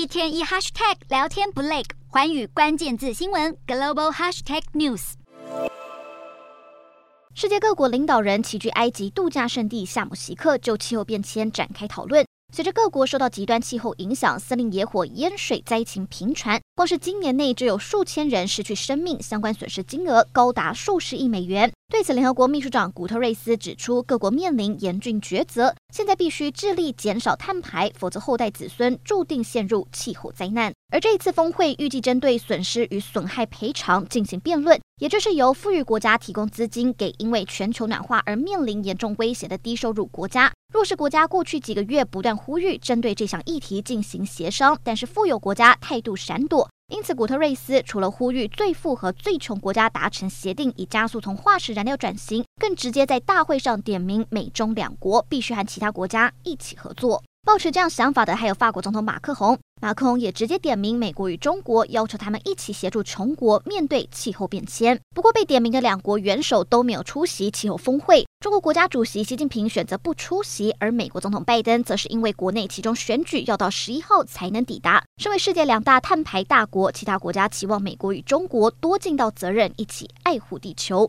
一天一 hashtag 聊天不累，环宇关键字新闻 global hashtag news。世界各国领导人齐聚埃及度假胜地夏姆西克，就气候变迁展开讨论。随着各国受到极端气候影响，森林野火、淹水灾情频传，光是今年内就有数千人失去生命，相关损失金额高达数十亿美元。对此，联合国秘书长古特瑞斯指出，各国面临严峻抉择，现在必须致力减少碳排，否则后代子孙注定陷入气候灾难。而这一次峰会预计针对损失与损害赔偿进行辩论，也就是由富裕国家提供资金给因为全球暖化而面临严重威胁的低收入国家。弱势国家过去几个月不断呼吁针对这项议题进行协商，但是富有国家态度闪躲。因此，古特瑞斯除了呼吁最富和最穷国家达成协定，以加速从化石燃料转型，更直接在大会上点名美中两国必须和其他国家一起合作。抱持这样想法的还有法国总统马克宏，马克龙也直接点名美国与中国，要求他们一起协助穷国面对气候变迁。不过被点名的两国元首都没有出席气候峰会。中国国家主席习近平选择不出席，而美国总统拜登则是因为国内其中选举要到十一号才能抵达。身为世界两大碳排大国，其他国家期望美国与中国多尽到责任，一起爱护地球。